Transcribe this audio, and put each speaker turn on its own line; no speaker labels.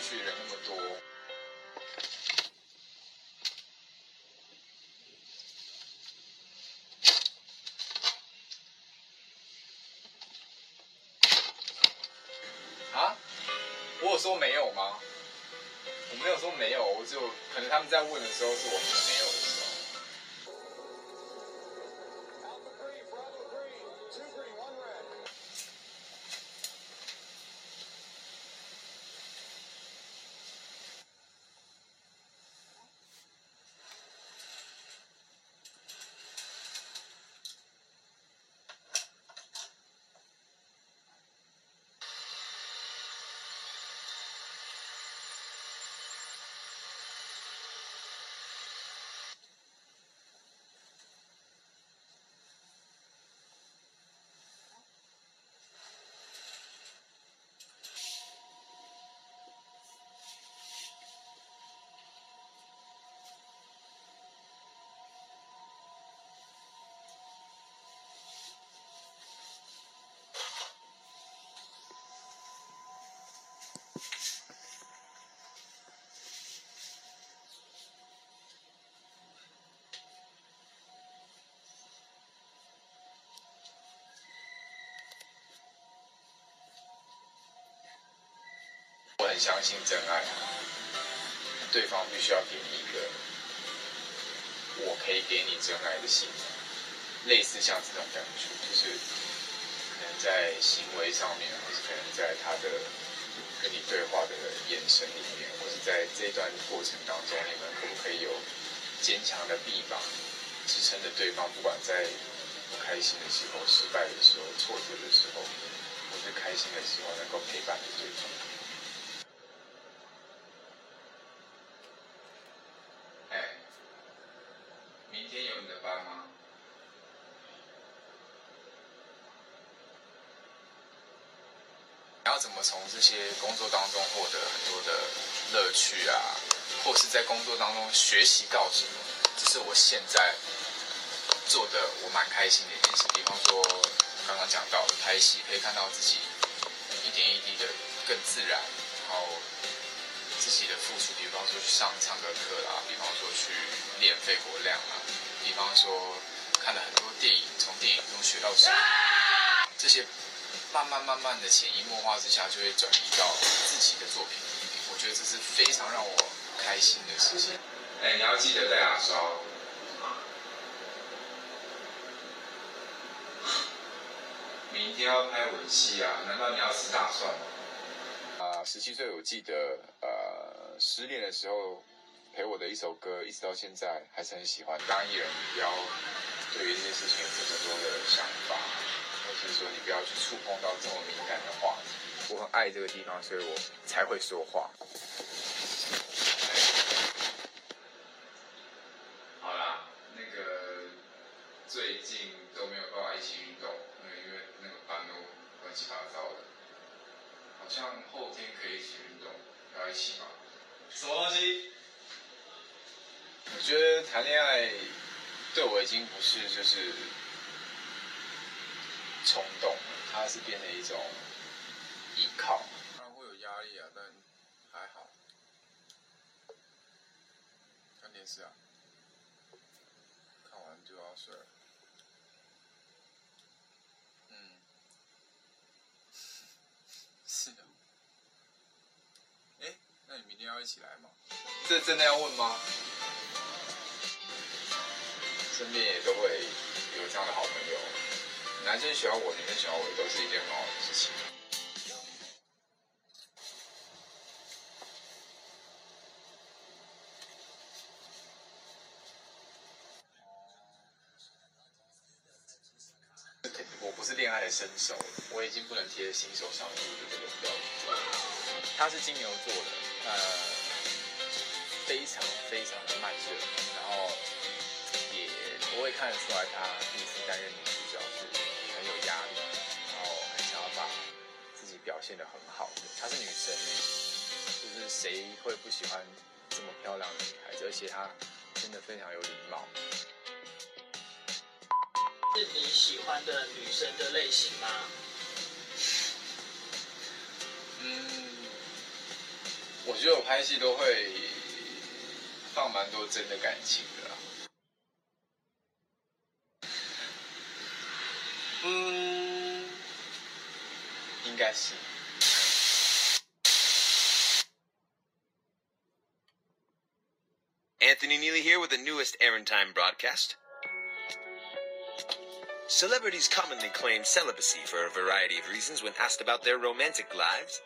去人那么多啊？我有说没有吗？我没有说没有我就可能他们在问的时候是我没有相信真爱，对方必须要给你一个我可以给你真爱的信念，类似像这种感觉，就是可能在行为上面，或是可能在他的跟你对话的眼神里面，或是在这段过程当中，你们可不可以有坚强的臂膀支撑着对方，不管在不开心的时候、失败的时候、挫折的时候，或是开心的时候，能够陪伴着对方。哎，明天有你的班吗？怎么从这些工作当中获得很多的乐趣啊，或是在工作当中学习到什么？这是我现在做的我蛮开心的一件事。比方说刚刚讲到的拍戏，可以看到自己一点一滴的更自然，然后自己的付出，比方说去上唱歌课啦，比方说去练肺活量啊，比方说看了很多电影，从电影中学到什么，这些慢慢慢慢的潜移默化之下，就会转移到自己的作品里面。我觉得这是非常让我开心的事情。哎，你要记得带牙刷。明天要拍吻戏啊？难道你要吃大蒜吗？啊，十七岁我记得，呃，失恋的时候陪我的一首歌，一直到现在还是很喜欢。当艺人，你不要对于这件事情有这么多的想法，或是说你不要去触碰到这么敏感的话题。我很爱这个地方，所以我才会说话。好啦，那个最近都没有办法一起运动，因为因为那个班都乱七八糟的。好像后天可以一起运动，要一起吗？什么东西？我觉得谈恋爱对我已经不是就是冲动了，它是变成一种依靠。当然会有压力啊，但还好。看电视啊，看完就要睡了。嗯。是的。哎，那你明天要一起来吗？这真的要问吗？身边也都会有这样的好男生喜欢我，女生喜欢我，都是一件很好的事情。我不是恋爱的新手，我已经不能贴新手上路的这个标准。他是金牛座的，呃，非常非常的慢热，然后也不会看得出来他第一次担任现的很好的。她是女生，就是谁会不喜欢这么漂亮的女孩子？而且她真的非常有礼貌。
是你喜欢的女生的类型吗？
嗯，我觉得我拍戏都会放蛮多真的感情的啦。嗯，应该是。
Tony Neely here with the newest Aaron Time broadcast. Celebrities commonly claim celibacy for a variety of reasons when asked about their romantic lives.